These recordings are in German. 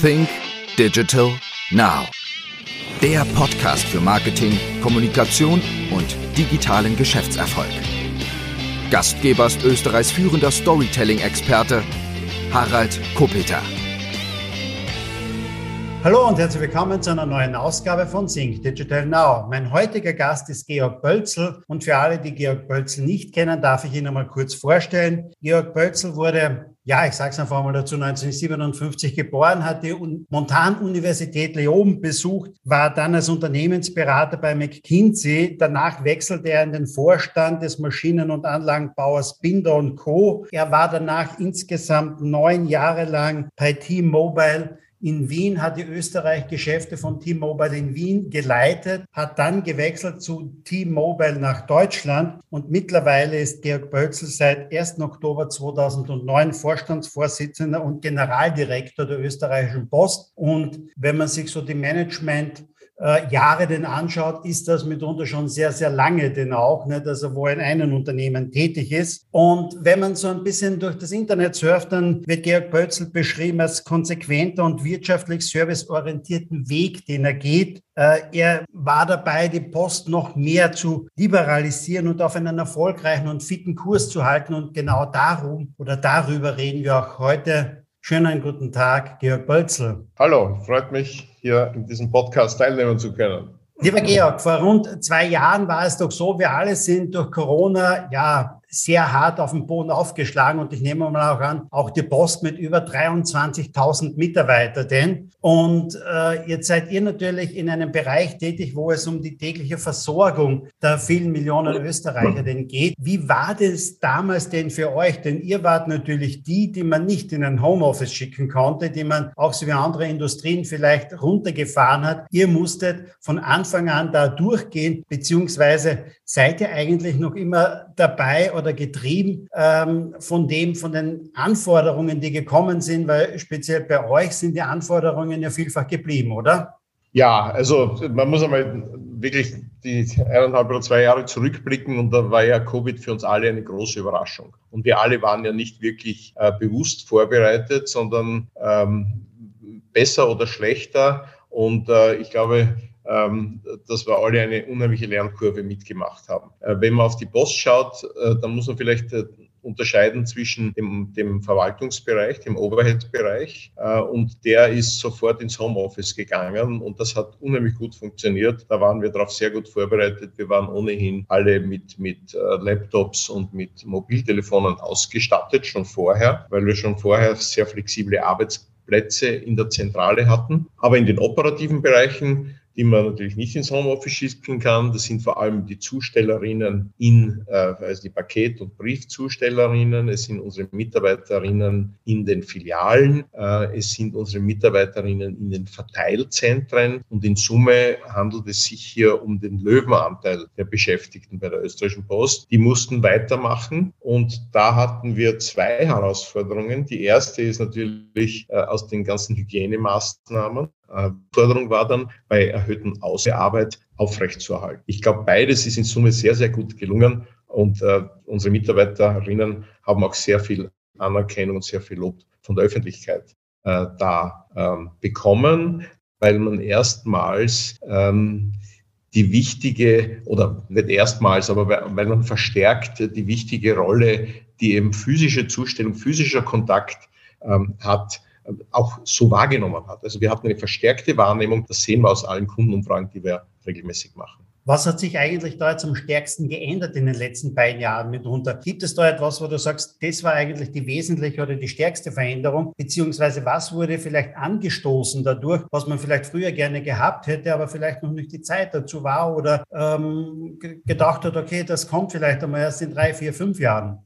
Think Digital Now. Der Podcast für Marketing, Kommunikation und digitalen Geschäftserfolg. Gastgeber ist Österreichs führender Storytelling-Experte Harald Kopeter. Hallo und herzlich willkommen zu einer neuen Ausgabe von Sync Digital Now. Mein heutiger Gast ist Georg Bölzel und für alle, die Georg Bölzel nicht kennen, darf ich ihn einmal kurz vorstellen. Georg Bölzel wurde ja, ich sage es einfach mal dazu, 1957 geboren, hat die Montan-Universität Leoben besucht, war dann als Unternehmensberater bei McKinsey. Danach wechselte er in den Vorstand des Maschinen- und Anlagenbauers Binder Co. Er war danach insgesamt neun Jahre lang bei T-Mobile in Wien, hat die Österreich-Geschäfte von T-Mobile in Wien geleitet, hat dann gewechselt zu T-Mobile nach Deutschland und mittlerweile ist Georg Bölzel seit 1. Oktober 2009 Vorstandsvorsitzender und Generaldirektor der österreichischen Post. Und wenn man sich so die Management äh, Jahre denn anschaut, ist das mitunter schon sehr, sehr lange denn auch, nicht? also wo in einem Unternehmen tätig ist. Und wenn man so ein bisschen durch das Internet surft, dann wird Georg Bötzl beschrieben als konsequenter und wirtschaftlich serviceorientierten Weg, den er geht. Äh, er war dabei, die Post noch mehr zu liberalisieren und auf einen erfolgreichen und fitten Kurs zu halten. Und genau darum oder darüber reden wir auch heute. Schönen guten Tag, Georg Bölzel. Hallo, freut mich, hier in diesem Podcast teilnehmen zu können. Lieber Georg, vor rund zwei Jahren war es doch so, wir alle sind durch Corona ja sehr hart auf den Boden aufgeschlagen und ich nehme mal auch an, auch die Post mit über 23.000 Mitarbeitern. Und äh, jetzt seid ihr natürlich in einem Bereich tätig, wo es um die tägliche Versorgung der vielen Millionen Österreicher denn geht. Wie war das damals denn für euch? Denn ihr wart natürlich die, die man nicht in ein Homeoffice schicken konnte, die man auch so wie andere Industrien vielleicht runtergefahren hat. Ihr musstet von Anfang an da durchgehen, beziehungsweise seid ihr eigentlich noch immer dabei oder getrieben ähm, von dem, von den Anforderungen, die gekommen sind, weil speziell bei euch sind die Anforderungen ja vielfach geblieben, oder? Ja, also man muss einmal wirklich die eineinhalb oder zwei Jahre zurückblicken und da war ja Covid für uns alle eine große Überraschung. Und wir alle waren ja nicht wirklich äh, bewusst vorbereitet, sondern ähm, besser oder schlechter. Und äh, ich glaube, dass wir alle eine unheimliche Lernkurve mitgemacht haben. Äh, wenn man auf die Post schaut, äh, dann muss man vielleicht äh, unterscheiden zwischen dem, dem Verwaltungsbereich, dem Overhead-Bereich und der ist sofort ins Homeoffice gegangen und das hat unheimlich gut funktioniert. Da waren wir darauf sehr gut vorbereitet. Wir waren ohnehin alle mit, mit Laptops und mit Mobiltelefonen ausgestattet, schon vorher, weil wir schon vorher sehr flexible Arbeitsplätze in der Zentrale hatten. Aber in den operativen Bereichen die man natürlich nicht ins Homeoffice schicken kann. Das sind vor allem die Zustellerinnen in, also die Paket- und Briefzustellerinnen. Es sind unsere Mitarbeiterinnen in den Filialen. Äh, es sind unsere Mitarbeiterinnen in den Verteilzentren. Und in Summe handelt es sich hier um den Löwenanteil der Beschäftigten bei der österreichischen Post. Die mussten weitermachen. Und da hatten wir zwei Herausforderungen. Die erste ist natürlich äh, aus den ganzen Hygienemaßnahmen. Äh, Forderung war dann, bei erhöhten Außenarbeit aufrechtzuerhalten. Ich glaube, beides ist in Summe sehr, sehr gut gelungen und äh, unsere Mitarbeiterinnen haben auch sehr viel Anerkennung und sehr viel Lob von der Öffentlichkeit äh, da ähm, bekommen, weil man erstmals ähm, die wichtige, oder nicht erstmals, aber weil man verstärkt die wichtige Rolle, die eben physische Zustellung, physischer Kontakt ähm, hat, auch so wahrgenommen hat. Also wir hatten eine verstärkte Wahrnehmung, das sehen wir aus allen Kundenumfragen, die wir regelmäßig machen. Was hat sich eigentlich da jetzt am stärksten geändert in den letzten beiden Jahren mitunter? Gibt es da etwas, wo du sagst, das war eigentlich die wesentliche oder die stärkste Veränderung? Beziehungsweise was wurde vielleicht angestoßen dadurch, was man vielleicht früher gerne gehabt hätte, aber vielleicht noch nicht die Zeit dazu war oder ähm, gedacht hat, okay, das kommt vielleicht einmal erst in drei, vier, fünf Jahren?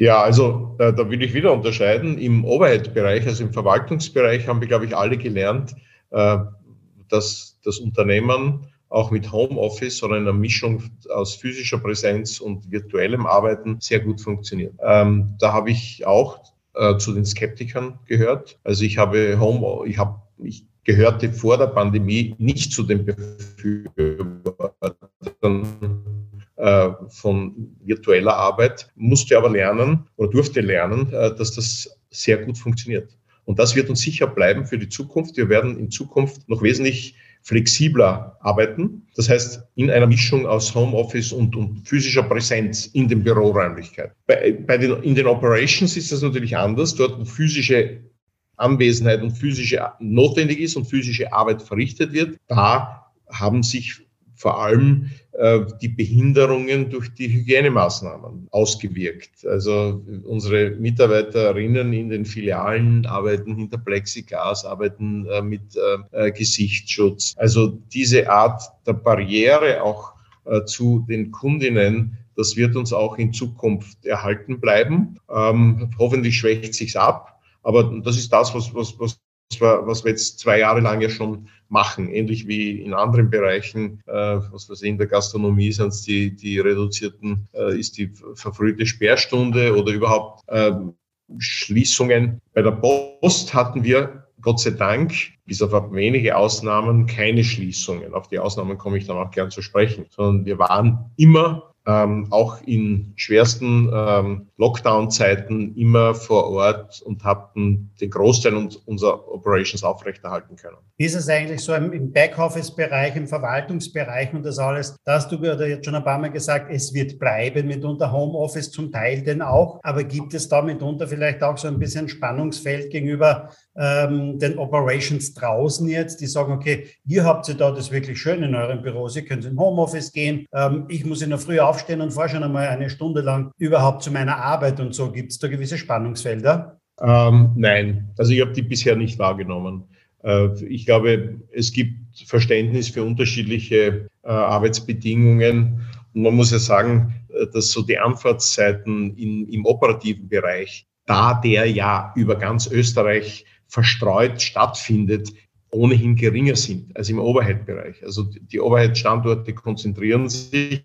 Ja, also da, da will ich wieder unterscheiden. Im Overhead-Bereich, also im Verwaltungsbereich, haben wir, glaube ich, alle gelernt, äh, dass das Unternehmen auch mit Homeoffice oder einer Mischung aus physischer Präsenz und virtuellem Arbeiten sehr gut funktioniert. Ähm, da habe ich auch äh, zu den Skeptikern gehört. Also ich habe Home, ich habe, ich gehörte vor der Pandemie nicht zu den Befürwortern äh, von virtueller Arbeit, musste aber lernen oder durfte lernen, äh, dass das sehr gut funktioniert. Und das wird uns sicher bleiben für die Zukunft. Wir werden in Zukunft noch wesentlich flexibler arbeiten. Das heißt, in einer Mischung aus Homeoffice und, und physischer Präsenz in den Büroräumlichkeiten. Bei, bei den, in den Operations ist das natürlich anders. Dort, wo physische Anwesenheit und physische notwendig ist und physische Arbeit verrichtet wird, da haben sich vor allem äh, die Behinderungen durch die Hygienemaßnahmen ausgewirkt. Also unsere Mitarbeiterinnen in den Filialen arbeiten hinter Plexiglas, arbeiten äh, mit äh, Gesichtsschutz. Also diese Art der Barriere auch zu den Kundinnen, das wird uns auch in Zukunft erhalten bleiben. Ähm, hoffentlich schwächt sich's ab. Aber das ist das, was, was, was was wir jetzt zwei Jahre lang ja schon machen, ähnlich wie in anderen Bereichen, äh, was weiß ich, in der Gastronomie sind es die, die reduzierten, äh, ist die verfrühte Sperrstunde oder überhaupt äh, Schließungen. Bei der Post hatten wir Gott sei Dank, bis auf wenige Ausnahmen, keine Schließungen. Auf die Ausnahmen komme ich dann auch gern zu sprechen, sondern wir waren immer ähm, auch in schwersten ähm, Lockdown-Zeiten immer vor Ort und hatten den Großteil unserer Operations aufrechterhalten können. Wie ist es eigentlich so im Backoffice-Bereich, im Verwaltungsbereich und das alles? Da hast du jetzt schon ein paar Mal gesagt, es wird bleiben mitunter Homeoffice zum Teil denn auch. Aber gibt es da mitunter vielleicht auch so ein bisschen Spannungsfeld gegenüber ähm, den Operations draußen jetzt, die sagen, okay, ihr habt ja da das wirklich schön in euren Büros, ihr könnt in Homeoffice gehen, ähm, ich muss in der Früh aufstehen und fahre schon einmal eine Stunde lang überhaupt zu meiner Arbeit und so. Gibt es da gewisse Spannungsfelder? Ähm, nein, also ich habe die bisher nicht wahrgenommen. Äh, ich glaube, es gibt Verständnis für unterschiedliche äh, Arbeitsbedingungen. Und man muss ja sagen, äh, dass so die Anfahrtszeiten in, im operativen Bereich, da der ja über ganz Österreich verstreut stattfindet, ohnehin geringer sind als im Overhead-Bereich. Also die Overhead-Standorte konzentrieren sich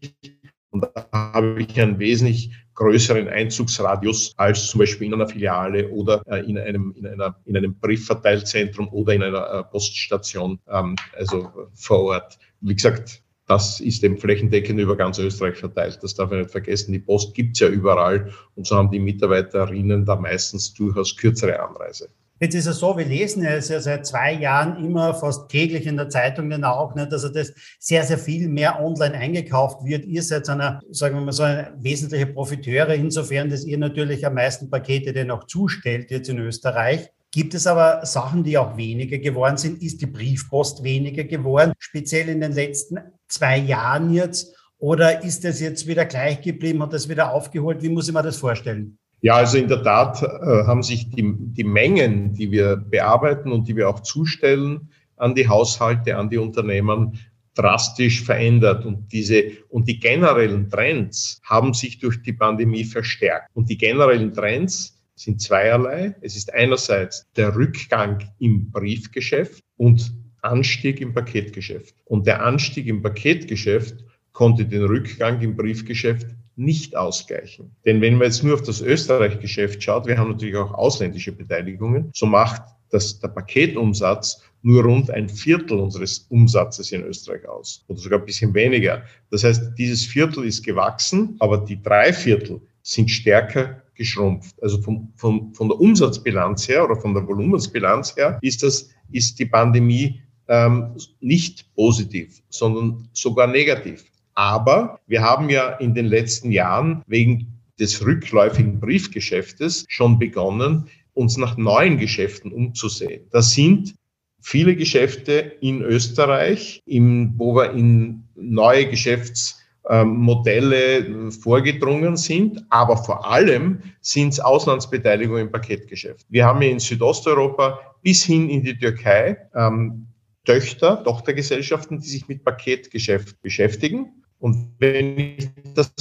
und da habe ich einen wesentlich größeren Einzugsradius als zum Beispiel in einer Filiale oder äh, in, einem, in, einer, in einem Briefverteilzentrum oder in einer äh, Poststation, ähm, also vor Ort. Wie gesagt, das ist eben flächendeckend über ganz Österreich verteilt. Das darf man nicht vergessen. Die Post gibt's ja überall und so haben die Mitarbeiterinnen da meistens durchaus kürzere Anreise. Jetzt ist es so, wir lesen ja, ja seit zwei Jahren immer fast täglich in der Zeitung dann auch, nicht, dass das sehr, sehr viel mehr online eingekauft wird. Ihr seid einer, sagen wir mal so, eine wesentliche Profiteure insofern, dass ihr natürlich am meisten Pakete denn auch zustellt jetzt in Österreich. Gibt es aber Sachen, die auch weniger geworden sind? Ist die Briefpost weniger geworden, speziell in den letzten zwei Jahren jetzt? Oder ist das jetzt wieder gleich geblieben? Hat das wieder aufgeholt? Wie muss ich mir das vorstellen? Ja, also in der Tat äh, haben sich die, die Mengen, die wir bearbeiten und die wir auch zustellen an die Haushalte, an die Unternehmen, drastisch verändert und diese und die generellen Trends haben sich durch die Pandemie verstärkt und die generellen Trends sind zweierlei. Es ist einerseits der Rückgang im Briefgeschäft und Anstieg im Paketgeschäft. Und der Anstieg im Paketgeschäft konnte den Rückgang im Briefgeschäft nicht ausgleichen. Denn wenn man jetzt nur auf das Österreich-Geschäft schaut, wir haben natürlich auch ausländische Beteiligungen, so macht das, der Paketumsatz nur rund ein Viertel unseres Umsatzes in Österreich aus oder sogar ein bisschen weniger. Das heißt, dieses Viertel ist gewachsen, aber die drei Viertel sind stärker geschrumpft. Also vom, vom, von der Umsatzbilanz her oder von der Volumensbilanz her ist das, ist die Pandemie ähm, nicht positiv, sondern sogar negativ. Aber wir haben ja in den letzten Jahren wegen des rückläufigen Briefgeschäftes schon begonnen, uns nach neuen Geschäften umzusehen. Das sind viele Geschäfte in Österreich, wo wir in neue Geschäftsmodelle vorgedrungen sind, aber vor allem sind es Auslandsbeteiligungen im Paketgeschäft. Wir haben in Südosteuropa bis hin in die Türkei ähm, Töchter, Tochtergesellschaften, die sich mit Paketgeschäft beschäftigen und wenn ich das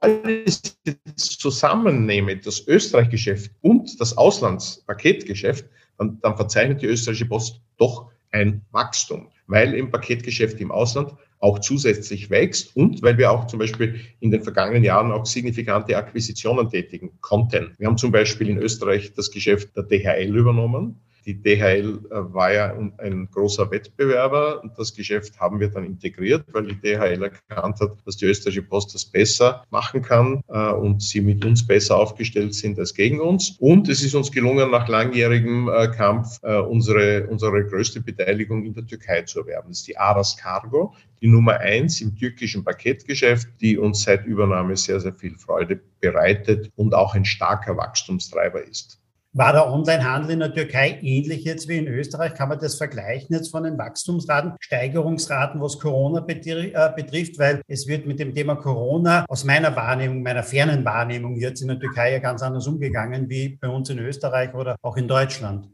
alles zusammennehme, das Österreich-Geschäft und das Auslandspaketgeschäft, dann, dann verzeichnet die österreichische Post doch ein Wachstum, weil im Paketgeschäft im Ausland auch zusätzlich wächst und weil wir auch zum Beispiel in den vergangenen Jahren auch signifikante Akquisitionen tätigen konnten. Wir haben zum Beispiel in Österreich das Geschäft der DHL übernommen Die DHL äh, war ja ein großer Wettbewerber und das Geschäft haben wir dann integriert, weil die DHL erkannt hat, dass die österreichische Post das besser machen kann äh, und sie mit uns besser aufgestellt sind als gegen uns. Und es ist uns gelungen, nach langjährigem äh, Kampf unsere, unsere größte Beteiligung in der Türkei zu erwerben. Das ist die Aras Cargo, die Nummer eins im türkischen Paketgeschäft, die uns seit Übernahme sehr, sehr viel Freude bereitet und auch ein starker Wachstumstreiber ist. War der Onlinehandel in der Türkei ähnlich jetzt wie in Österreich? Kann man das vergleichen jetzt von den Wachstumsraten, Steigerungsraten, was Corona äh, betrifft? Weil es wird mit dem Thema Corona aus meiner Wahrnehmung, meiner fernen Wahrnehmung jetzt in der Türkei ja ganz anders umgegangen wie bei uns in Österreich oder auch in Deutschland.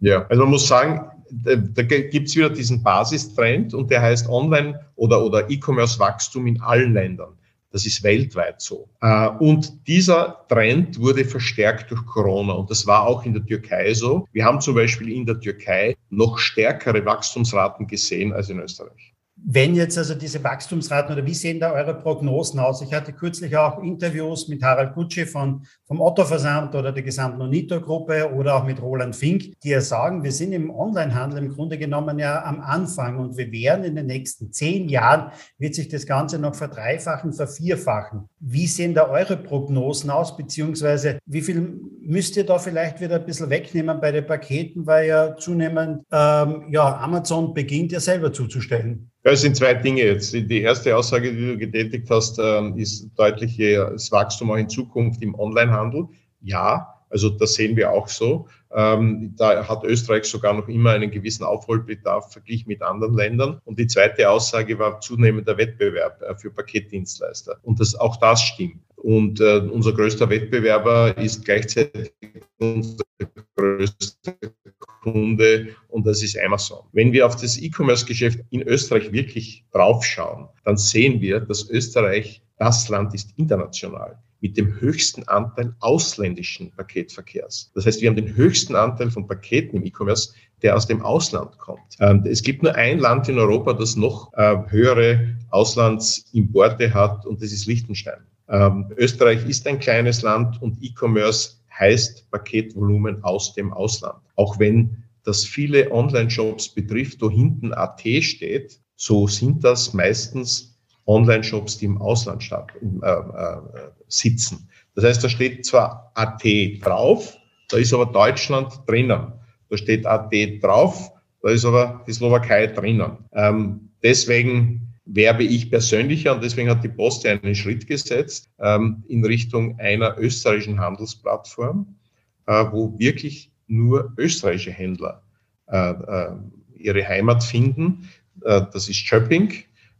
Ja, also man muss sagen, da, gibt es wieder diesen Basistrend und der heißt Online- oder, oder E-Commerce-Wachstum in allen Ländern. Das ist weltweit so. Äh, und dieser Trend wurde verstärkt durch Corona. Und das war auch in der Türkei so. Wir haben zum Beispiel in der Türkei noch stärkere Wachstumsraten gesehen als in Österreich. Wenn jetzt also diese Wachstumsraten oder wie sehen da eure Prognosen aus? Ich hatte kürzlich auch Interviews mit Harald Gutsche von, vom Otto-Versand oder der gesamten Onito-Gruppe oder auch mit Roland Fink, die ja sagen, wir sind im Onlinehandel im Grunde genommen ja am Anfang und wir werden in den nächsten zehn Jahren, wird sich das Ganze noch verdreifachen, vervierfachen. Wie sehen da eure Prognosen aus, beziehungsweise wie viel müsst ihr da vielleicht wieder ein bisschen wegnehmen bei den Paketen, weil ja zunehmend ähm, ja, Amazon beginnt ja selber zuzustellen? Ja, es sind zwei Dinge jetzt. Die erste Aussage, die du getätigt hast, ähm, ist deutliches Wachstum auch in Zukunft im Onlinehandel. Ja, also das sehen wir auch so. Ähm, da hat Österreich sogar noch immer einen gewissen Aufholbedarf verglichen mit anderen Ländern. Und die zweite Aussage war zunehmender Wettbewerb äh, für Paketdienstleister. Und das, auch das stimmt. Und äh, unser größter Wettbewerber ist gleichzeitig unser größter Kunde und das ist Amazon. Wenn wir auf das E-Commerce-Geschäft in Österreich wirklich draufschauen, dann sehen wir, dass Österreich das Land ist international mit dem höchsten Anteil ausländischen Paketverkehrs. Das heißt, wir haben den höchsten Anteil von Paketen im E-Commerce, der aus dem Ausland kommt. Ähm, es gibt nur ein Land in Europa, das noch äh, höhere Auslandsimporte hat und das ist Liechtenstein. Ähm, Österreich ist ein kleines Land und E-Commerce heißt Paketvolumen aus dem Ausland. Auch wenn das viele Online-Shops betrifft, wo hinten AT steht, so sind das meistens Online-Shops, die im Ausland statt, äh, äh, sitzen. Das heißt, da steht zwar AT drauf, da ist aber Deutschland drinnen. Da steht AT drauf, da ist aber die Slowakei drinnen. Ähm, deswegen werbe ich persönlicher und deswegen hat die Post ja einen Schritt gesetzt ähm, in Richtung einer österreichischen Handelsplattform, äh, wo wirklich nur österreichische Händler äh, äh, ihre Heimat finden. Äh, das ist Shopping,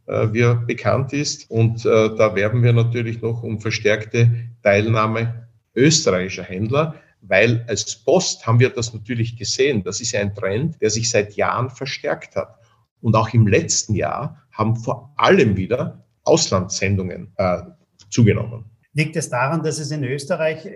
äh, wie er bekannt ist. Und äh, da werben wir natürlich noch um verstärkte Teilnahme österreichischer Händler, weil als Post haben wir das natürlich gesehen. Das ist ein Trend, der sich seit Jahren verstärkt hat. Und auch im letzten Jahr haben vor allem wieder Auslandssendungen äh, zugenommen. Liegt es daran, dass es in Österreich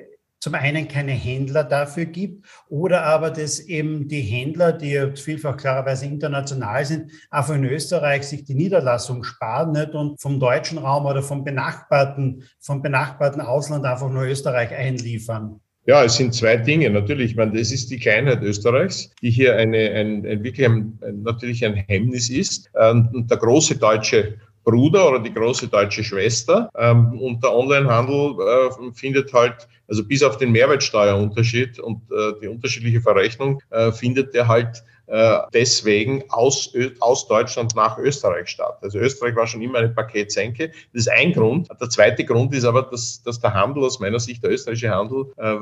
zum einen keine Händler dafür gibt oder aber, dass eben die Händler, die vielfach klarerweise international sind, einfach in Österreich sich die Niederlassung sparen nicht und vom deutschen Raum oder vom benachbarten, vom benachbarten Ausland einfach nur Österreich einliefern? Ja, es sind zwei Dinge. Natürlich, ich meine, das ist die Kleinheit Österreichs, die hier eine, ein, ein wirklich ein, natürlich ein Hemmnis ist. Ähm, und der große deutsche Bruder oder die große deutsche Schwester. Ähm, und der Onlinehandel äh, findet halt, also bis auf den Mehrwertsteuerunterschied und äh, die unterschiedliche Verrechnung, äh, findet der halt äh, deswegen aus, aus Deutschland nach Österreich statt. Also Österreich war schon immer eine Paketsenke. Das ist ein Grund. Der zweite Grund ist aber, dass, dass der Handel aus meiner Sicht, der österreichische Handel, äh,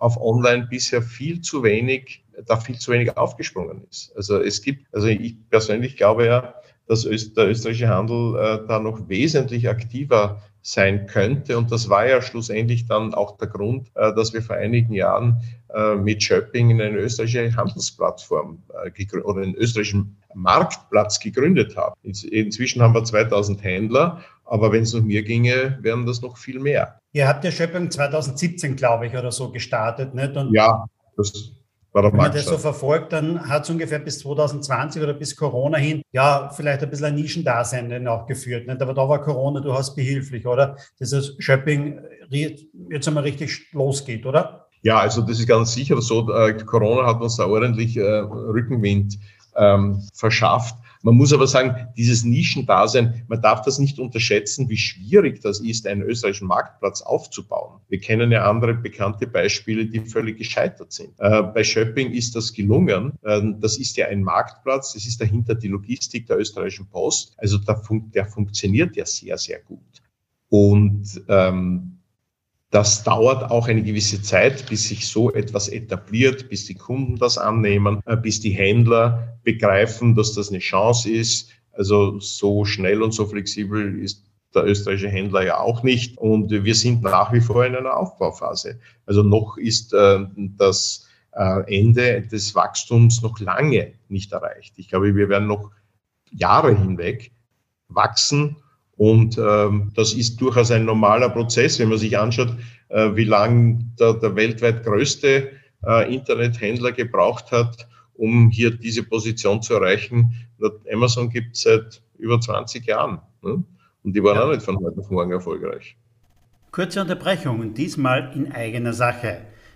auf Online bisher viel zu wenig, da viel zu wenig aufgesprungen ist. Also es gibt, also ich persönlich glaube ja, dass der österreichische Handel äh, da noch wesentlich aktiver sein könnte. Und das war ja schlussendlich dann auch der Grund, äh, dass wir vor einigen Jahren äh, mit Shopping eine österreichische Handelsplattform äh, oder einen österreichischen Marktplatz gegründet haben. Inzwischen haben wir 2000 Händler, aber wenn es nach mir ginge, wären das noch viel mehr. Ihr habt ja Shopping 2017, glaube ich, oder so gestartet, nicht? Und ja, das wenn man das so verfolgt, dann hat es ungefähr bis 2020 oder bis Corona hin, ja, vielleicht ein bisschen ein Nischendasein auch geführt. Nicht? Aber da war Corona durchaus behilflich, oder? Dass das Shopping jetzt einmal richtig losgeht, oder? Ja, also das ist ganz sicher so. Äh, Corona hat uns da ordentlich äh, Rückenwind ähm, verschafft. Man muss aber sagen, dieses Nischendasein, man darf das nicht unterschätzen, wie schwierig das ist, einen österreichischen Marktplatz aufzubauen. Wir kennen ja andere bekannte Beispiele, die völlig gescheitert sind. Äh, bei Shopping ist das gelungen. Äh, das ist ja ein Marktplatz, das ist dahinter die Logistik der österreichischen Post. Also der, fun der funktioniert ja sehr, sehr gut. Und ähm, das dauert auch eine gewisse Zeit, bis sich so etwas etabliert, bis die Kunden das annehmen, äh, bis die Händler begreifen, dass das eine Chance ist. Also so schnell und so flexibel ist der österreichische Händler ja auch nicht. Und wir sind nach wie vor in einer Aufbauphase. Also noch ist äh, das äh, Ende des Wachstums noch lange nicht erreicht. Ich glaube, wir werden noch Jahre hinweg wachsen und ähm, das ist durchaus ein normaler Prozess, wenn man sich anschaut, äh, wie lange der, der weltweit größte äh, Internethändler gebraucht hat, um hier diese Position zu erreichen. Amazon gibt es seit über 20 Jahren. Ne? Und die waren ja. auch nicht von heute auf morgen erfolgreich. Kurze Unterbrechung, diesmal in eigener Sache.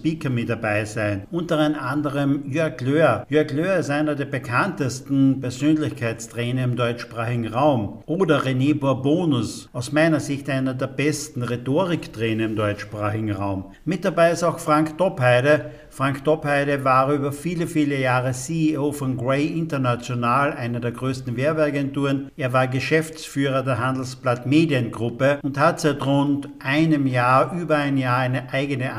Speaker mit dabei sein. Unter anderem Jörg Löhr. Jörg Löhr ist einer der bekanntesten Persönlichkeitstrainer im deutschsprachigen Raum. Oder René Bourbonus, aus meiner Sicht einer der besten Rhetoriktrainer im deutschsprachigen Raum. Mit dabei ist auch Frank Doppheide. Frank Doppheide war über viele, viele Jahre CEO von Grey International, einer der größten Werbeagenturen. Er war Geschäftsführer der Handelsblatt Mediengruppe und hat seit rund einem Jahr, über ein Jahr, eine eigene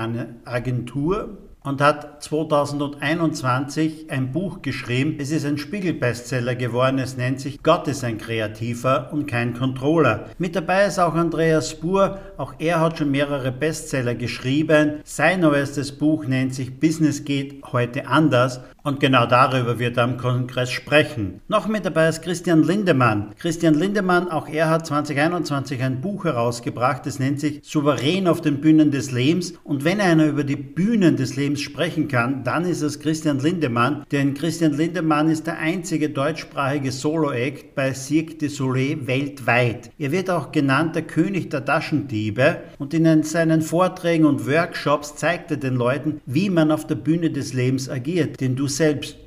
Agentur Tour und hat 2021 ein Buch geschrieben. Es ist ein Spiegel-Bestseller geworden. Es nennt sich Gott ist ein Kreativer und kein Controller. Mit dabei ist auch Andreas Spur. Auch er hat schon mehrere Bestseller geschrieben. Sein neuestes Buch nennt sich Business geht heute anders. Und genau darüber wird er am Kongress sprechen. Noch mit dabei ist Christian Lindemann. Christian Lindemann, auch er hat 2021 ein Buch herausgebracht. Es nennt sich Souverän auf den Bühnen des Lebens. Und wenn einer über die Bühnen des Lebens Lebens sprechen kann, dann ist es Christian Lindemann. Denn Christian Lindemann ist der einzige deutschsprachige Solo-Act bei Cirque du Soleil weltweit. Er wird auch genannt der König der Taschendiebe und in seinen Vorträgen und Workshops zeigt er den Leuten, wie man auf der Bühne des Lebens agiert. Denn du selbst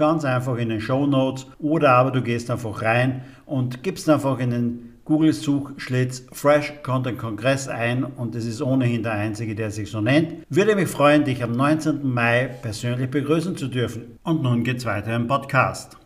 ganz einfach in den Show Notes oder aber du gehst einfach rein und gibst einfach in den Google-Suchschlitz Fresh Content Kongress ein und es ist ohnehin der einzige, der sich so nennt. Würde mich freuen, dich am 19. Mai persönlich begrüßen zu dürfen. Und nun geht's weiter im Podcast.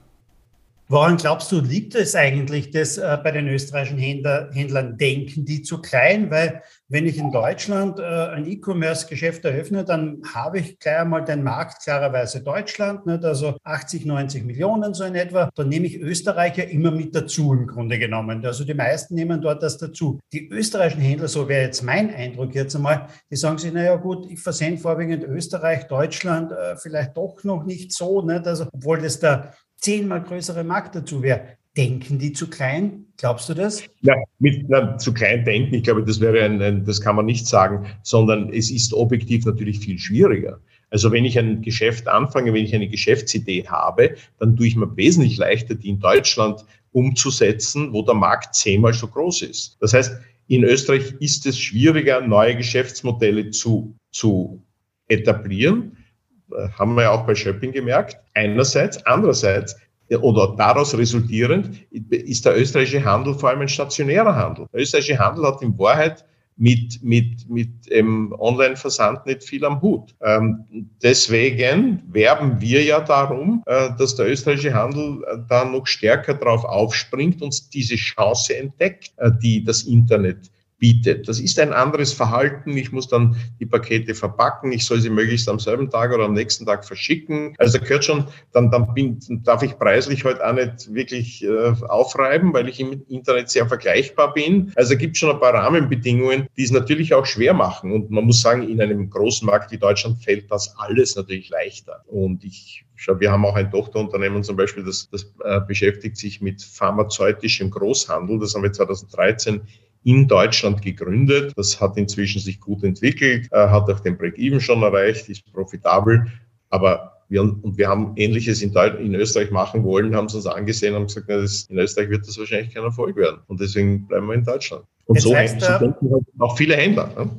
Woran glaubst du, liegt es eigentlich, dass äh, bei den österreichischen Händler, Händlern denken die zu klein? Weil wenn ich in Deutschland äh, ein E-Commerce-Geschäft eröffne, dann habe ich gleich einmal den Markt klarerweise Deutschland, nicht? also 80, 90 Millionen so in etwa. Dann nehme ich Österreich ja immer mit dazu im Grunde genommen. Also die meisten nehmen dort das dazu. Die österreichischen Händler, so wäre jetzt mein Eindruck jetzt einmal, die sagen sich, naja gut, ich versende vorwiegend Österreich, Deutschland, äh, vielleicht doch noch nicht so, nicht? Also, obwohl das der zehnmal größere Markt dazu wäre. Denken die zu klein? Glaubst du das? Ja, mit na, zu klein denken, ich glaube, das wäre ein, ein, das kann man nicht sagen, sondern es ist objektiv natürlich viel schwieriger. Also wenn ich ein Geschäft anfange, wenn ich eine Geschäftsidee habe, dann tue ich mir wesentlich leichter, die in Deutschland umzusetzen, wo der Markt zehnmal so groß ist. Das heißt, in Österreich ist es schwieriger, neue Geschäftsmodelle zu, zu etablieren haben wir ja auch bei Shopping gemerkt. Einerseits, andererseits oder daraus resultierend ist der österreichische Handel vor allem ein stationärer Handel. Der österreichische Handel hat in Wahrheit mit, mit, mit ähm, Online-Versand nicht viel am Hut. Ähm, deswegen werben wir ja darum, äh, dass der österreichische Handel äh, da noch stärker drauf aufspringt und diese Chance entdeckt, äh, die das Internet bietet. Das ist ein anderes Verhalten. Ich muss dann die Pakete verpacken. Ich soll sie möglichst am selben Tag oder am nächsten Tag verschicken. Also da gehört schon, dann, dann bin, darf ich preislich heute halt auch nicht wirklich äh, aufreiben, weil ich im Internet sehr vergleichbar bin. Also gibt schon ein paar Rahmenbedingungen, die es natürlich auch schwer machen. Und man muss sagen, in einem großen Markt wie Deutschland fällt das alles natürlich leichter. Und ich Schau, wir haben auch ein Tochterunternehmen zum Beispiel, das, das äh, beschäftigt sich mit pharmazeutischem Großhandel. Das haben wir 2013 in Deutschland gegründet. Das hat inzwischen sich gut entwickelt, äh, hat auch den Break-Even schon erreicht, ist profitabel. Aber wir, und wir haben Ähnliches in, in Österreich machen wollen, haben es uns angesehen und gesagt, na, das, in Österreich wird das wahrscheinlich kein Erfolg werden. Und deswegen bleiben wir in Deutschland. Und Jetzt so, heißt, so denken halt auch viele Händler. Ne?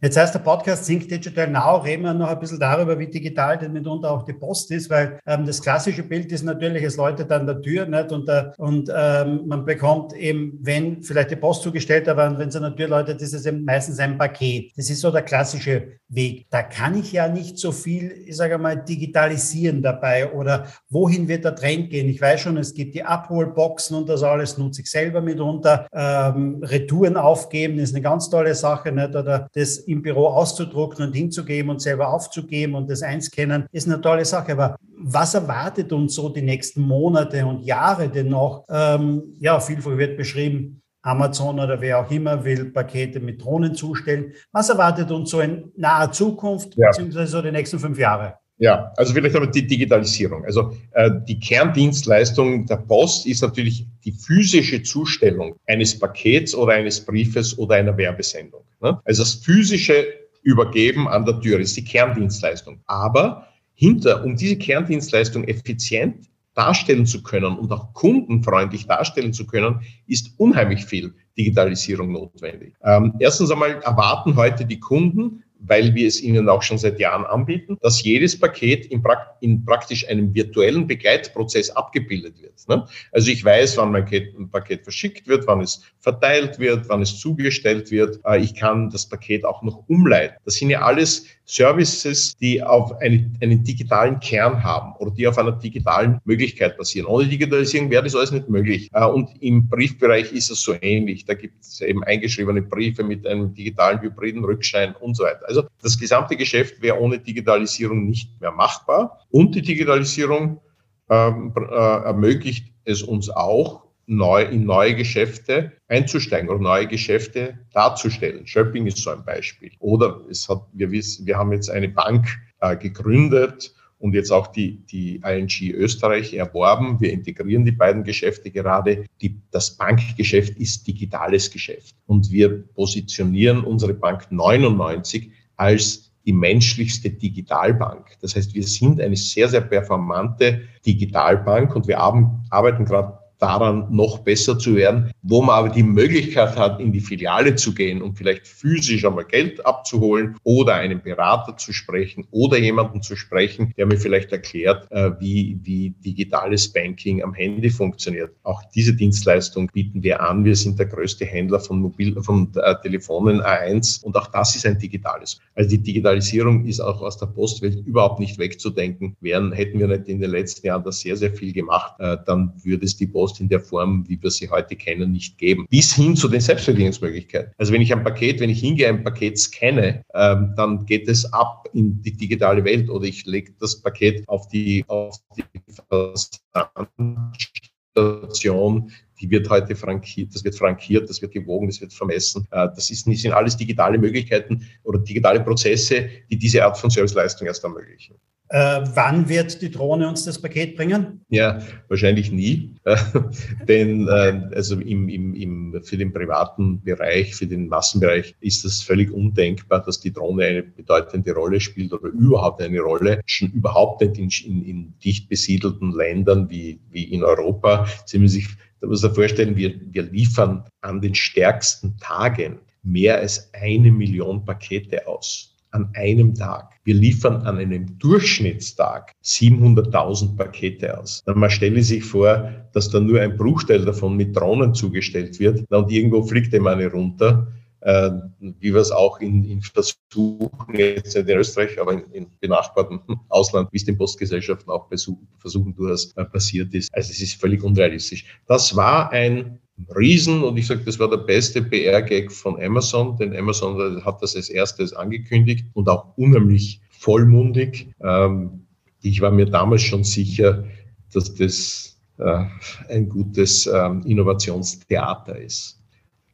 Jetzt heißt der Podcast Think Digital Now, reden wir noch ein bisschen darüber, wie digital denn mitunter auch die Post ist, weil ähm, das klassische Bild ist natürlich, es läutet an der Tür nicht? und, äh, und ähm, man bekommt eben, wenn vielleicht die Post zugestellt wird, wenn es an der Tür läutet, ist es eben meistens ein Paket. Das ist so der klassische Weg. Da kann ich ja nicht so viel, ich sage mal, digitalisieren dabei oder wohin wird der Trend gehen? Ich weiß schon, es gibt die Abholboxen und das alles nutze ich selber mitunter. Ähm, Retouren aufgeben ist eine ganz tolle Sache nicht? oder das im Büro auszudrucken und hinzugeben und selber aufzugeben und das einscannen, ist eine tolle Sache. Aber was erwartet uns so die nächsten Monate und Jahre denn noch? Ähm, ja, vielfach wird beschrieben, Amazon oder wer auch immer will Pakete mit Drohnen zustellen. Was erwartet uns so in naher Zukunft, ja. beziehungsweise so die nächsten fünf Jahre? Ja, also vielleicht aber die Digitalisierung. Also äh, die Kerndienstleistung der Post ist natürlich die physische Zustellung eines Pakets oder eines Briefes oder einer Werbesendung. Ne? Also das physische Übergeben an der Tür ist die Kerndienstleistung. Aber hinter, um diese Kerndienstleistung effizient darstellen zu können und auch kundenfreundlich darstellen zu können, ist unheimlich viel Digitalisierung notwendig. Ähm, erstens einmal erwarten heute die Kunden, weil wir es ihnen auch schon seit Jahren anbieten, dass jedes Paket in, prakt in praktisch einem virtuellen Begleitprozess abgebildet wird. Ne? Also ich weiß, wann mein Paket, verschickt wird, wann es verteilt wird, wann es zugestellt wird. Äh, ich kann das Paket auch noch umleiten. Das sind ja alles Services, die auf eine, einen digitalen Kern haben oder die auf einer digitalen Möglichkeit basieren. Ohne Digitalisierung wäre das alles nicht möglich. Äh, und im Briefbereich ist es so ähnlich. Da gibt es eben eingeschriebene Briefe mit einem digitalen hybriden Rückschein und so weiter. Also das gesamte Geschäft wäre ohne Digitalisierung nicht mehr machbar. Und die Digitalisierung ähm, äh, ermöglicht es uns auch, neu, in neue Geschäfte einzusteigen oder neue Geschäfte darzustellen. Shopping ist so ein Beispiel. Oder es hat, wir wissen, wir haben jetzt eine Bank äh, gegründet und jetzt auch die, die ING Österreich erworben. Wir integrieren die beiden Geschäfte gerade. Die, das Bankgeschäft ist digitales Geschäft und wir positionieren unsere Bank 99 als die menschlichste Digitalbank. Das heißt, wir sind eine sehr, sehr performante Digitalbank und wir arbeiten gerade daran, noch besser zu werden, wo man aber die Möglichkeit hat, in die Filiale zu gehen und vielleicht physisch einmal Geld abzuholen oder einen Berater zu sprechen oder jemanden zu sprechen, der mir vielleicht erklärt, äh, wie, wie digitales Banking am Handy funktioniert. Auch diese Dienstleistung bieten wir an. Wir sind der größte Händler von, Mobil von äh, Telefonen A1 und auch das ist ein digitales. Also die Digitalisierung ist auch aus der Postwelt überhaupt nicht wegzudenken. Wären, hätten wir nicht in den letzten Jahren da sehr, sehr viel gemacht, äh, dann würde es die Post Post in der Form, wie wir sie heute kennen, nicht geben. Bis hin zu den Selbstverdienungsmöglichkeiten. Also wenn ich ein Paket, wenn ich hingehe, ein Paket scanne, ähm, dann geht es ab in die digitale Welt oder ich lege das Paket auf die, auf die die wird heute frankiert, das wird frankiert, das wird gewogen, das wird vermessen. Äh, das, ist, sind alles digitale Möglichkeiten oder digitale Prozesse, die diese Art von Serviceleistung erst ermöglichen. Äh, wann wird die Drohne uns das Paket bringen? Ja, wahrscheinlich nie. Denn äh, also im, im, im, für den privaten Bereich, für den Massenbereich ist es völlig undenkbar, dass die Drohne eine bedeutende Rolle spielt oder überhaupt eine Rolle, schon überhaupt nicht in, in, in dicht besiedelten Ländern wie, wie in Europa. Sie müssen sich da muss man vorstellen, wir, wir liefern an den stärksten Tagen mehr als eine Million Pakete aus an einem Tag. Wir liefern an einem Durchschnittstag 700.000 Pakete aus. Man stelle sich vor, dass da nur ein Bruchteil davon mit Drohnen zugestellt wird und irgendwo fliegt dem eine runter. äh, wie wir es auch in, in Versuchen, jetzt nicht in Österreich, aber in, in benachbarten Ausland, wie es den Postgesellschaften auch versuchen durchaus äh, passiert ist. Also es ist völlig unrealistisch. Das war ein Riesen und ich sage, das war der beste PR-Gag von Amazon, denn Amazon hat das als erstes angekündigt und auch unheimlich vollmundig. Ähm, ich war mir damals schon sicher, dass das äh, ein gutes ähm, Innovationstheater ist,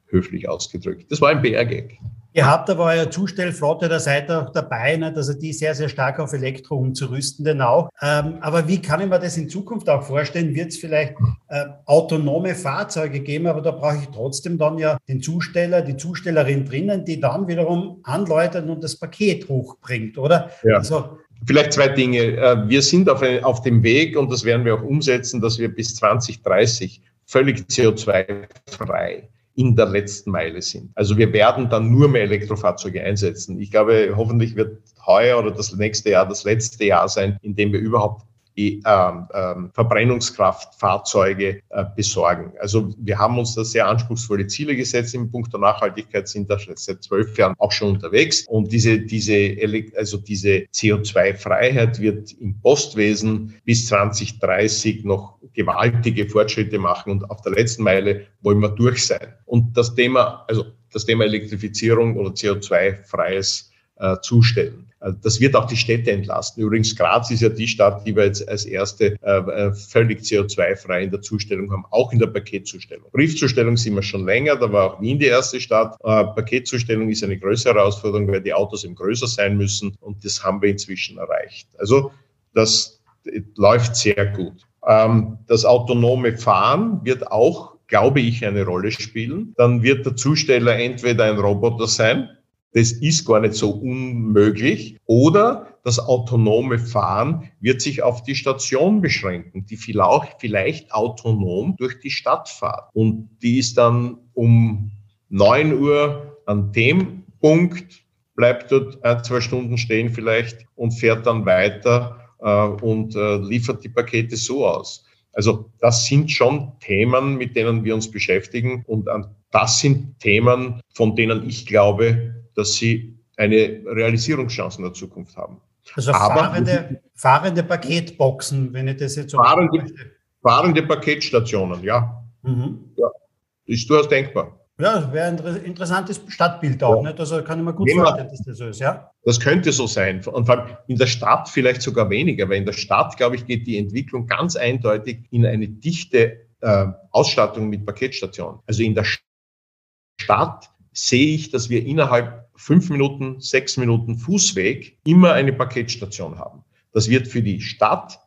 höflich ausgedrückt. Das war ein PR-Gag. Ihr habt aber eure Zustellflotte, da seid ihr auch dabei, ne, also die sehr, sehr stark auf Elektro umzurüsten, denn auch. Ähm, aber wie kann ich mir das in Zukunft auch vorstellen? Wird es vielleicht äh, autonome Fahrzeuge geben, aber da brauche ich trotzdem dann ja den Zusteller, die Zustellerin drinnen, die dann wiederum anläutert und das Paket hochbringt, oder? Ja. Also, Vielleicht zwei Dinge. Äh, wir sind auf, auf dem Weg und das werden wir auch umsetzen, dass wir bis 2030 völlig CO2-frei in der letzten Meile sind. Also wir werden dann nur mehr Elektrofahrzeuge einsetzen. Ich glaube, hoffentlich wird heuer oder das nächste Jahr das letzte Jahr sein, in dem wir überhaupt die ähm, ähm, Verbrennungskraftfahrzeuge äh, besorgen. Also wir haben uns da sehr anspruchsvolle Ziele gesetzt im Punkt der Nachhaltigkeit, sind da seit zwölf Jahren auch schon unterwegs. Und diese, diese, also diese CO2-Freiheit wird im Postwesen bis 2030 noch gewaltige Fortschritte machen und auf der letzten Meile wollen wir durch sein. Und das Thema, also das Thema Elektrifizierung oder CO2-freies äh, Zustellen. Also das wird auch die Städte entlasten. Übrigens, Graz ist ja die Stadt, die wir jetzt als erste äh, äh völlig CO2-frei in der Zustellung haben, auch in der Paketzustellung. Briefzustellung sind wir schon länger, da war auch Wien die erste Stadt. Äh, Paketzustellung ist eine größere Herausforderung, weil die Autos eben größer sein müssen und das haben wir inzwischen erreicht. Also das läuft sehr gut. Ähm, das autonome Fahren wird auch, glaube ich, eine Rolle spielen. Dann wird der Zusteller entweder ein Roboter sein, das ist gar nicht so unmöglich. Oder das autonome Fahren wird sich auf die Station beschränken, die vielleicht, vielleicht autonom durch die Stadt fahrt. Und die ist dann um neun Uhr an dem Punkt, bleibt dort ein, zwei Stunden stehen vielleicht und fährt dann weiter äh, und äh, liefert die Pakete so aus. Also das sind schon Themen, mit denen wir uns beschäftigen und das sind Themen, von denen ich glaube, dass sie eine Realisierungschance in der Zukunft haben. Also Aber, fahrende, fahrende Paketboxen, wenn ich das jetzt so fahrende, fahrende Paketstationen, ja. Mhm. ja. Ist durchaus denkbar. Ja, das wäre ein interessantes Stadtbild auch. Ja. Nicht? Also kann ich mir gut vorstellen, dass das so ist. Ja? Das könnte so sein. Und vor allem in der Stadt vielleicht sogar weniger, weil in der Stadt, glaube ich, geht die Entwicklung ganz eindeutig in eine dichte äh, Ausstattung mit Paketstationen. Also in der Stadt sehe ich, dass wir innerhalb fünf Minuten, sechs Minuten Fußweg immer eine Paketstation haben. Das wird für die Stadt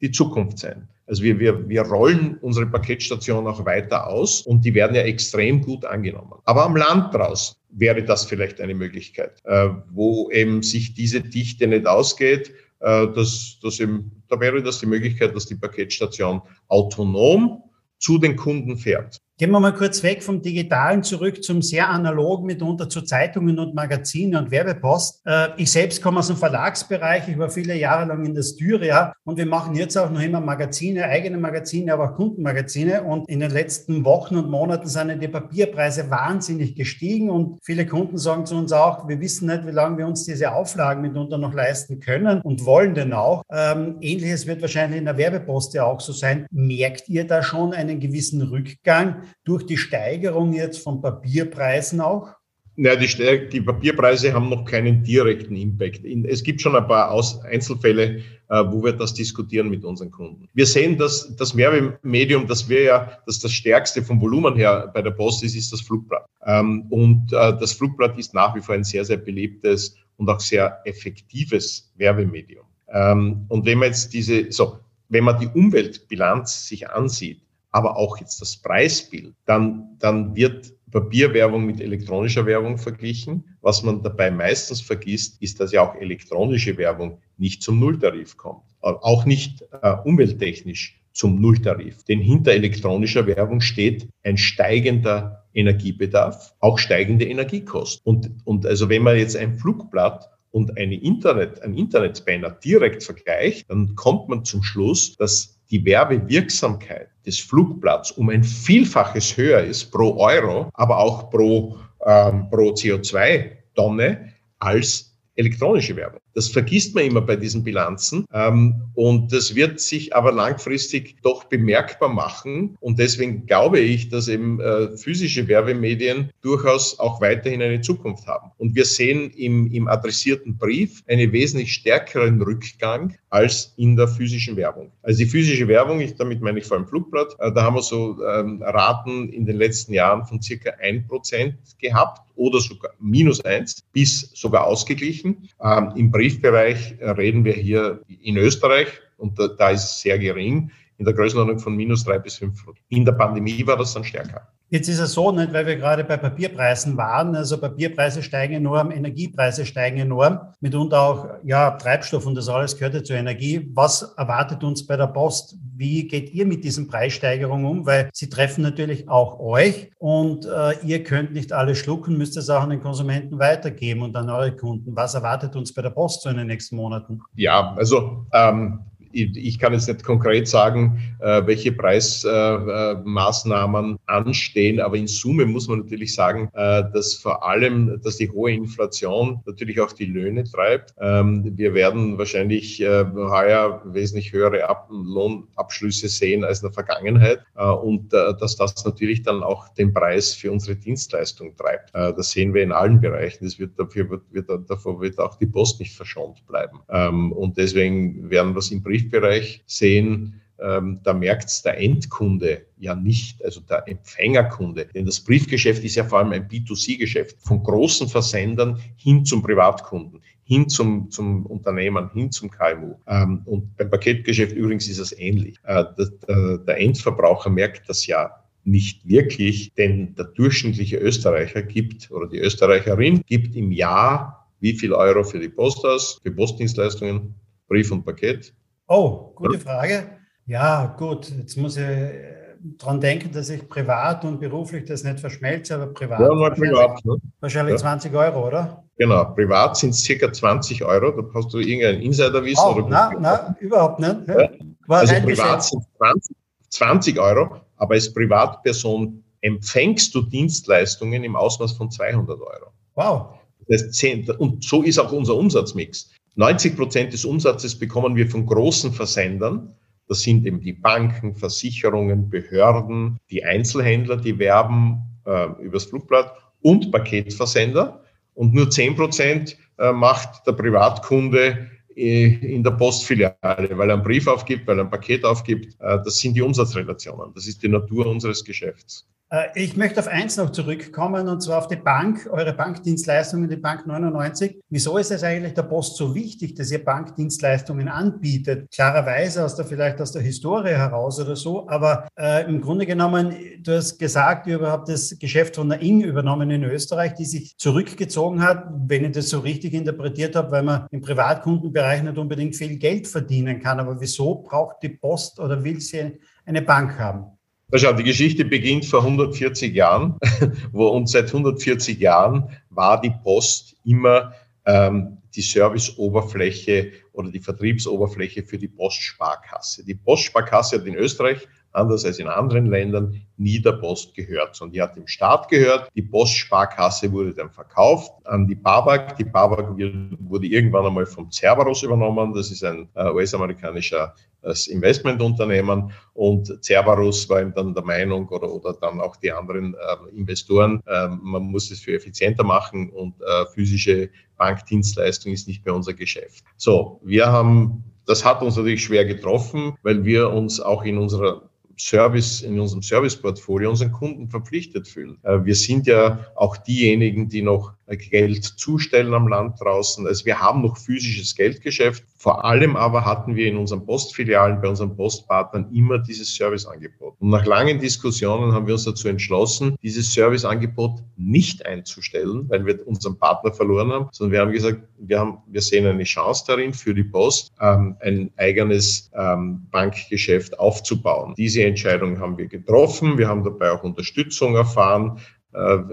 die Zukunft sein. Also wir, wir, wir rollen unsere Paketstation auch weiter aus und die werden ja extrem gut angenommen. Aber am Land draußen wäre das vielleicht eine Möglichkeit, äh, wo eben sich diese Dichte nicht ausgeht. Äh, dass, dass eben, da wäre das die Möglichkeit, dass die Paketstation autonom zu den Kunden fährt. Gehen wir mal kurz weg vom Digitalen zurück zum sehr analogen, mitunter zu Zeitungen und Magazine und Werbepost. Äh, ich selbst komme aus dem Verlagsbereich. Ich war viele Jahre lang in der Styria und wir machen jetzt auch noch immer Magazine, eigene Magazine, aber auch Kundenmagazine. Und in den letzten Wochen und Monaten sind die Papierpreise wahnsinnig gestiegen und viele Kunden sagen zu uns auch, wir wissen nicht, wie lange wir uns diese Auflagen mitunter noch leisten können und wollen denn auch. Ähm, ähnliches wird wahrscheinlich in der Werbepost ja auch so sein. Merkt ihr da schon einen gewissen Rückgang? Durch die Steigerung jetzt von Papierpreisen auch? Ja, die, die, Papierpreise haben noch keinen direkten Impact. Es gibt schon ein paar Aus Einzelfälle, äh, wo wir das diskutieren mit unseren Kunden. Wir sehen, dass das Werbemedium, das wir ja, das das stärkste vom Volumen her bei der Post ist, ist das Flugblatt. Ähm, und äh, das Flugblatt ist nach wie vor ein sehr, sehr beliebtes und auch sehr effektives Werbemedium. Ähm, und wenn man jetzt diese, so, wenn man die Umweltbilanz sich ansieht, aber auch jetzt das Preisbild, dann, dann wird Papierwerbung mit elektronischer Werbung verglichen. Was man dabei meistens vergisst, ist, dass ja auch elektronische Werbung nicht zum Nulltarif kommt, auch nicht äh, umwelttechnisch zum Nulltarif. Denn hinter elektronischer Werbung steht ein steigender Energiebedarf, auch steigende Energiekosten. Und, und also wenn man jetzt ein Flugblatt und eine Internet, ein Internetbanner direkt vergleicht, dann kommt man zum Schluss, dass die Werbewirksamkeit des Flugblatts um ein Vielfaches höher ist pro Euro, aber auch pro ähm, pro CO2-Tonne als elektronische Werbung. Das vergisst man immer bei diesen Bilanzen. Ähm, und das wird sich aber langfristig doch bemerkbar machen. Und deswegen glaube ich, dass eben äh, physische Werbemedien durchaus auch weiterhin eine Zukunft haben. Und wir sehen im, im adressierten Brief einen wesentlich stärkeren Rückgang als in der physischen Werbung. Also die physische Werbung, ich, damit meine ich vor allem Flugblatt, äh, da haben wir so ähm, Raten in den letzten Jahren von circa ein Prozent gehabt oder sogar minus eins bis sogar ausgeglichen. Ähm, Im Brief Briefbereich reden wir hier in Österreich und da, da ist es sehr gering, in der Größenordnung von minus drei bis fünf. In der Pandemie war das dann stärker. Jetzt ist es so, nicht, weil wir gerade bei Papierpreisen waren. Also Papierpreise steigen enorm, Energiepreise steigen enorm, mitunter auch ja, Treibstoff und das alles gehört ja zur Energie. Was erwartet uns bei der Post? Wie geht ihr mit diesen Preissteigerungen um? Weil sie treffen natürlich auch euch und äh, ihr könnt nicht alles schlucken, müsst es auch an den Konsumenten weitergeben und an eure Kunden. Was erwartet uns bei der Post so in den nächsten Monaten? Ja, also ähm, ich kann jetzt nicht konkret sagen, äh, welche Preismaßnahmen äh, anstehen, aber in Summe muss man natürlich sagen, äh, dass vor allem, dass die hohe Inflation natürlich auch die Löhne treibt. Ähm, wir werden wahrscheinlich heuer wesentlich höhere Lohnabschlüsse sehen als in der Vergangenheit und dass das natürlich dann auch den Preis für unsere Dienstleistung treibt. Das sehen wir in allen Bereichen. Das wird dafür wird, davor wird auch die Post nicht verschont bleiben. Ähm, und deswegen werden wir es im Brief Briefbereich sehen, ähm, da merkt es der Endkunde ja nicht, also der Empfängerkunde. Denn das Briefgeschäft ist ja vor allem ein B2C-Geschäft von großen Versendern hin zum Privatkunden, hin zum, zum Unternehmen, hin zum KMU. Ähm, und beim Paketgeschäft übrigens ist es ähnlich. Äh, der, der Endverbraucher merkt das ja nicht wirklich, denn der durchschnittliche Österreicher gibt oder die Österreicherin gibt im Jahr wie viel Euro für die Post aus, für Postdienstleistungen, Brief und Paket? Oh, gute Frage. Ja, gut, jetzt muss ich äh, dran denken, dass ich privat und beruflich das nicht verschmelze, aber privat, ja, wahrscheinlich, privat, ne? wahrscheinlich ja. 20 Euro, oder? Genau, privat sind es circa 20 Euro. Da hast du irgendein Insiderwissen? Oh, oder nein, nein, überhaupt nicht. Ja. also privat sind 20, 20 Euro, aber als Privatperson empfängst du Dienstleistungen im Ausmaß von 200 Euro. Wow. Das heißt, 10, und so ist auch unser Umsatzmix. 90 Prozent des Umsatzes bekommen wir von großen Versendern. Das sind eben die Banken, Versicherungen, Behörden, die Einzelhändler, die werben äh, übers Flugblatt und Paketversender. Und nur 10 Prozent äh, macht der Privatkunde äh, in der Postfiliale, weil er einen Brief aufgibt, weil er ein Paket aufgibt. Äh, das sind die Umsatzrelationen. Das ist die Natur unseres Geschäfts. Äh, ich möchte auf eins noch zurückkommen, und zwar auf die Bank, eure Bankdienstleistungen, die Bank 99. Wieso ist es eigentlich der Post so wichtig, dass ihr Bankdienstleistungen anbietet? Klarerweise aus der, vielleicht aus der Historie heraus oder so, aber äh, im Grunde genommen, du hast gesagt, ihr habt das Geschäft von der Ing übernommen in Österreich, die sich zurückgezogen hat, wenn ich das so richtig interpretiert habe, weil man im Privatkundenbereich nicht unbedingt viel Geld verdienen kann. Aber wieso braucht die Post oder will sie eine Bank haben? Schau, die Geschichte beginnt vor 140 Jahren, wo und seit 140 Jahren war die Post immer ähm, die Serviceoberfläche oder die Vertriebsoberfläche für die Postsparkasse. Die Postsparkasse hat in Österreich anders als in anderen Ländern, nie der Post gehört, sondern die hat dem Staat gehört. Die Postsparkasse wurde dann verkauft an die Babak. Die Babak wurde irgendwann einmal vom Cerberus übernommen. Das ist ein äh, US-amerikanischer äh, Investmentunternehmen und Cerberus war ihm dann der Meinung oder, oder dann auch die anderen äh, Investoren, äh, man muss es für effizienter machen und äh, physische Bankdienstleistung ist nicht mehr unser Geschäft. So, wir haben das hat uns natürlich schwer getroffen, weil wir uns auch in unserer Service, in unserem Serviceportfolio unseren Kunden verpflichtet fühlen. Äh, wir sind ja auch diejenigen, die noch Geld zustellen am Land draußen. Also wir haben noch physisches Geldgeschäft. Vor allem aber hatten wir in unseren Postfilialen, bei unseren Postpartnern immer dieses Serviceangebot. Und nach langen Diskussionen haben wir uns dazu entschlossen, dieses Serviceangebot nicht einzustellen, weil wir unseren Partner verloren haben, sondern wir haben gesagt, wir, haben, wir sehen eine Chance darin für die Post, ähm, ein eigenes ähm, Bankgeschäft aufzubauen. Diese Entscheidung haben wir getroffen. Wir haben dabei auch Unterstützung erfahren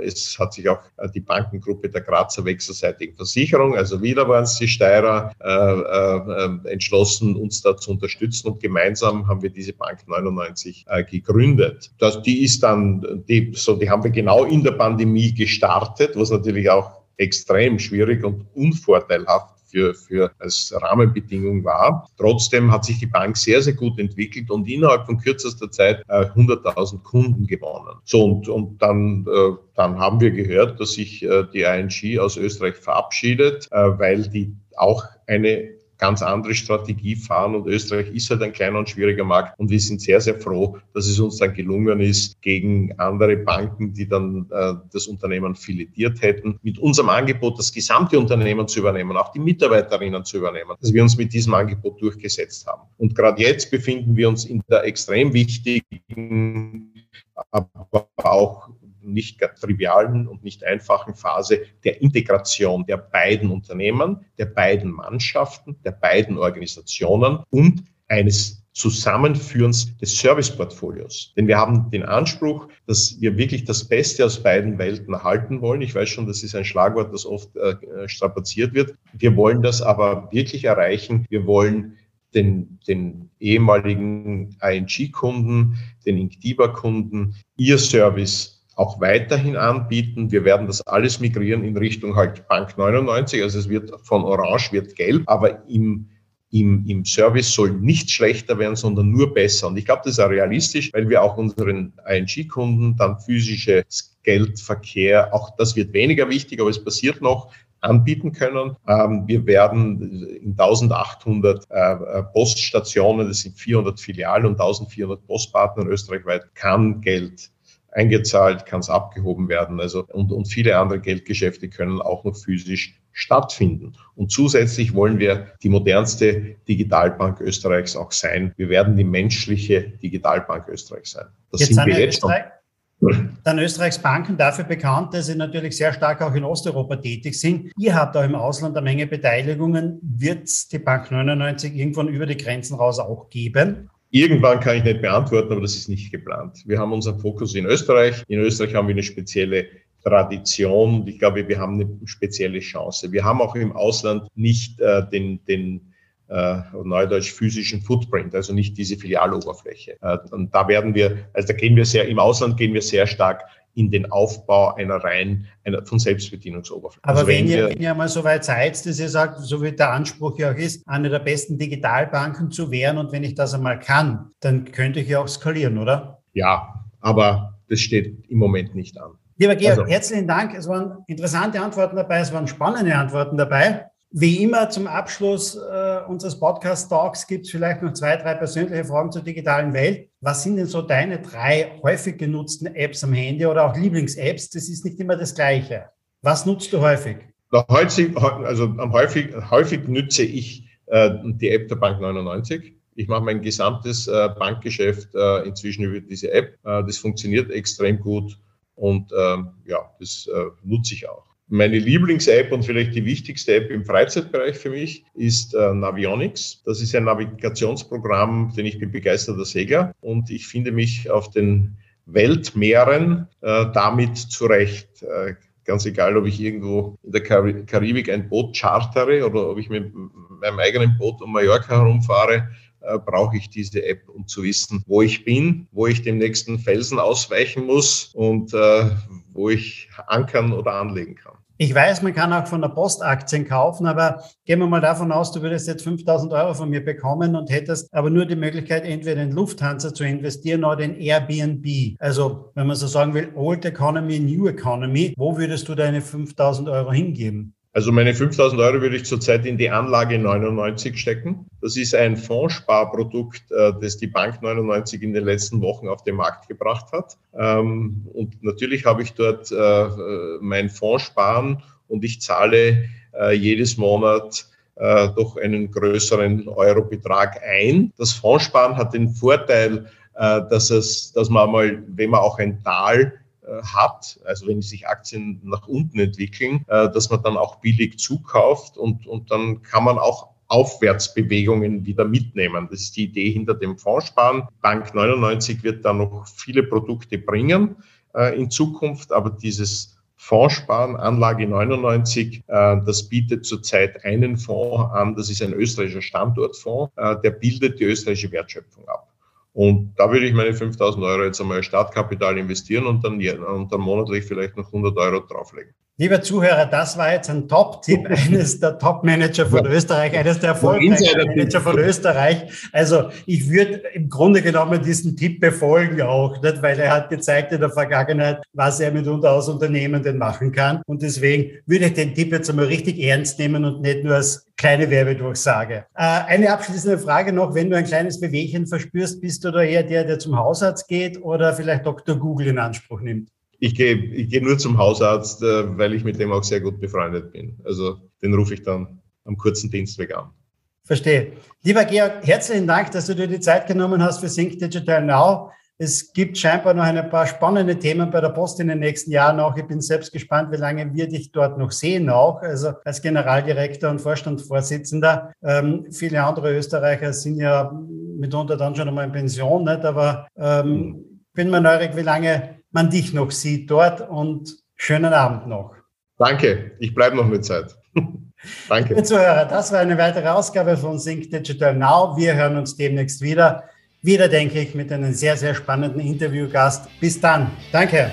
Es hat sich auch die Bankengruppe der Grazer Wechselseitigen Versicherung, also wieder waren es die Steirer, entschlossen, uns da zu unterstützen und gemeinsam haben wir diese Bank 99 gegründet. Das, die ist dann, die, so, die haben wir genau in der Pandemie gestartet, was natürlich auch extrem schwierig und unvorteilhaft für, für als Rahmenbedingung war. Trotzdem hat sich die Bank sehr, sehr gut entwickelt und innerhalb von kürzester Zeit äh, 100.000 Kunden gewonnen. So, und, und dann, äh, dann haben wir gehört, dass sich äh, die ING aus Österreich verabschiedet, äh, weil die auch eine ganz andere Strategie fahren und Österreich ist halt ein kleiner und schwieriger Markt und wir sind sehr, sehr froh, dass es uns dann gelungen ist, gegen andere Banken, die dann äh, das Unternehmen filetiert hätten, mit unserem Angebot das gesamte Unternehmen zu übernehmen, auch die Mitarbeiterinnen zu übernehmen, dass wir uns mit diesem Angebot durchgesetzt haben. Und gerade jetzt befinden wir uns in der extrem wichtigen, aber auch nicht trivialen und nicht einfachen Phase der Integration der beiden Unternehmen, der beiden Mannschaften, der beiden Organisationen und eines Zusammenführens des Serviceportfolios. Denn wir haben den Anspruch, dass wir wirklich das Beste aus beiden Welten erhalten wollen. Ich weiß schon, das ist ein Schlagwort, das oft äh, strapaziert wird. Wir wollen das aber wirklich erreichen. Wir wollen den, den ehemaligen ING-Kunden, den Inktiba-Kunden, ihr Service auch weiterhin anbieten. Wir werden das alles migrieren in Richtung halt Bank 99. Also es wird von Orange wird gelb, aber im im, im Service soll nicht schlechter werden, sondern nur besser. Und ich glaube, das ist auch realistisch, weil wir auch unseren ING-Kunden dann physische Geldverkehr, auch das wird weniger wichtig, aber es passiert noch, anbieten können. Ähm, wir werden in 1800 äh, Poststationen, das sind 400 Filialen und 1400 Postpartner österreichweit, kann Geld eingezahlt, kann es abgehoben werden. Also und, und viele andere Geldgeschäfte können auch noch physisch stattfinden. Und zusätzlich wollen wir die modernste Digitalbank Österreichs auch sein. Wir werden die menschliche Digitalbank Österreichs sein. Das jetzt sind wir jetzt schon. Dann Österreichs Banken dafür bekannt, dass sie natürlich sehr stark auch in Osteuropa tätig sind. Ihr habt auch im Ausland eine Menge Beteiligungen. Wird es die Bank 99 irgendwann über die Grenzen raus auch geben? Irgendwann kann ich nicht beantworten, aber das ist nicht geplant. Wir haben unseren Fokus in Österreich. In Österreich haben wir eine spezielle Tradition. Ich glaube, wir haben eine spezielle Chance. Wir haben auch im Ausland nicht äh, den, den äh, neudeutsch physischen Footprint, also nicht diese Filialoberfläche. Äh, und da werden wir, also da gehen wir sehr, im Ausland gehen wir sehr stark in den Aufbau einer rein einer, von Selbstbedienungsoberfläche. Aber also wenn, wenn, ihr, wenn ihr mal so weit seid, dass ihr sagt, so wie der Anspruch ja auch ist, eine der besten Digitalbanken zu werden und wenn ich das einmal kann, dann könnte ich ja auch skalieren, oder? Ja, aber das steht im Moment nicht an. Lieber Georg, also. herzlichen Dank. Es waren interessante Antworten dabei, es waren spannende Antworten dabei. Wie immer zum Abschluss äh, unseres Podcast-Talks gibt es vielleicht noch zwei, drei persönliche Fragen zur digitalen Welt. Was sind denn so deine drei häufig genutzten Apps am Handy oder auch Lieblings-Apps? Das ist nicht immer das Gleiche. Was nutzt du häufig? Häufig, also am häufig, häufig nütze ich äh, die App der Bank 99. Ich mache mein gesamtes äh, Bankgeschäft äh, inzwischen über diese App. Äh, das funktioniert extrem gut und ähm, ja, das äh, nutze ich auch. Meine Lieblings-App und vielleicht die wichtigste App im Freizeitbereich für mich ist äh, Navionics. Das ist ein Navigationsprogramm, denn ich bin begeisterter Segler und ich finde mich auf den Weltmeeren äh, damit zurecht. Äh, ganz egal, ob ich irgendwo in der Kar Karibik ein Boot chartere oder ob ich mit meinem eigenen Boot um Mallorca herumfahre, äh, brauche ich diese App, um zu wissen, wo ich bin, wo ich dem nächsten Felsen ausweichen muss und äh, wo ich ankern oder anlegen kann. Ich weiß, man kann auch von der Post Aktien kaufen, aber gehen wir mal davon aus, du würdest jetzt 5000 Euro von mir bekommen und hättest aber nur die Möglichkeit, entweder in Lufthansa zu investieren oder in Airbnb. Also, wenn man so sagen will, Old Economy, New Economy, wo würdest du deine 5000 Euro hingeben? Also meine 5000 Euro würde ich zurzeit in die Anlage 99 stecken. Das ist ein Fondssparprodukt, äh, das die Bank 99 in den letzten Wochen auf den Markt gebracht hat. Ähm, und natürlich habe ich dort äh, mein Fondssparen und ich zahle äh, jedes Monat doch einen größeren Eurobetrag ein. Das Fondssparen hat den Vorteil, dass, es, dass man mal, wenn man auch ein Tal hat, also wenn sich Aktien nach unten entwickeln, äh, dass man dann auch billig zukauft und, und dann kann man auch Aufwärtsbewegungen wieder mitnehmen. Das ist die Idee hinter dem Fondssparen. Bank 99 wird da noch viele Produkte bringen. äh, in Zukunft, aber dieses Fondssparen, Anlage 99, äh, das bietet zurzeit einen Fonds an, das ist ein österreichischer Standortfonds, äh, der bildet die österreichische Wertschöpfung ab. Und da würde ich meine 5000 Euro jetzt einmal Startkapital investieren und dann, und dann monatlich vielleicht noch 100 Euro drauflegen. Lieber Zuhörer, das war jetzt ein Top-Tipp eines der Top-Manager von ja. Österreich, eines der erfolgreichsten Manager von Österreich. Also ich würde im Grunde genommen diesen Tipp befolgen auch, nicht? weil er hat gezeigt in der Vergangenheit, was er mitunter aus Unternehmen machen kann. Und deswegen würde ich den Tipp jetzt einmal richtig ernst nehmen und nicht nur als kleine Werbedurchsage. Äh, eine abschließende Frage noch, wenn du ein kleines Bewegchen verspürst, bist du da eher der, der zum Hausarzt geht oder vielleicht Dr. Google in Anspruch nimmt? Ich gehe ich geh nur zum Hausarzt, äh, weil ich mit dem auch sehr gut befreundet bin. Also den rufe ich dann am kurzen Dienstweg an. Verstehe. Lieber Georg, herzlichen Dank, dass du dir die Zeit genommen hast für Sync Digital Now. Es gibt scheinbar noch ein paar spannende Themen bei der Post in den nächsten Jahren auch. Ich bin selbst gespannt, wie lange wir dich dort noch sehen auch, also als Generaldirektor und Vorstandsvorsitzender. Ähm, viele andere Österreicher sind ja mitunter dann schon einmal in Pension, nicht? aber ähm, bin mir neugierig, wie lange man dich noch sieht dort und schönen Abend noch. Danke, ich bleibe noch mit Zeit. Danke. Liebe Zuhörer, das war eine weitere Ausgabe von Sync Digital Now. Wir hören uns demnächst wieder. Wieder, denke ich, mit einem sehr, sehr spannenden Interviewgast. Bis dann. Danke.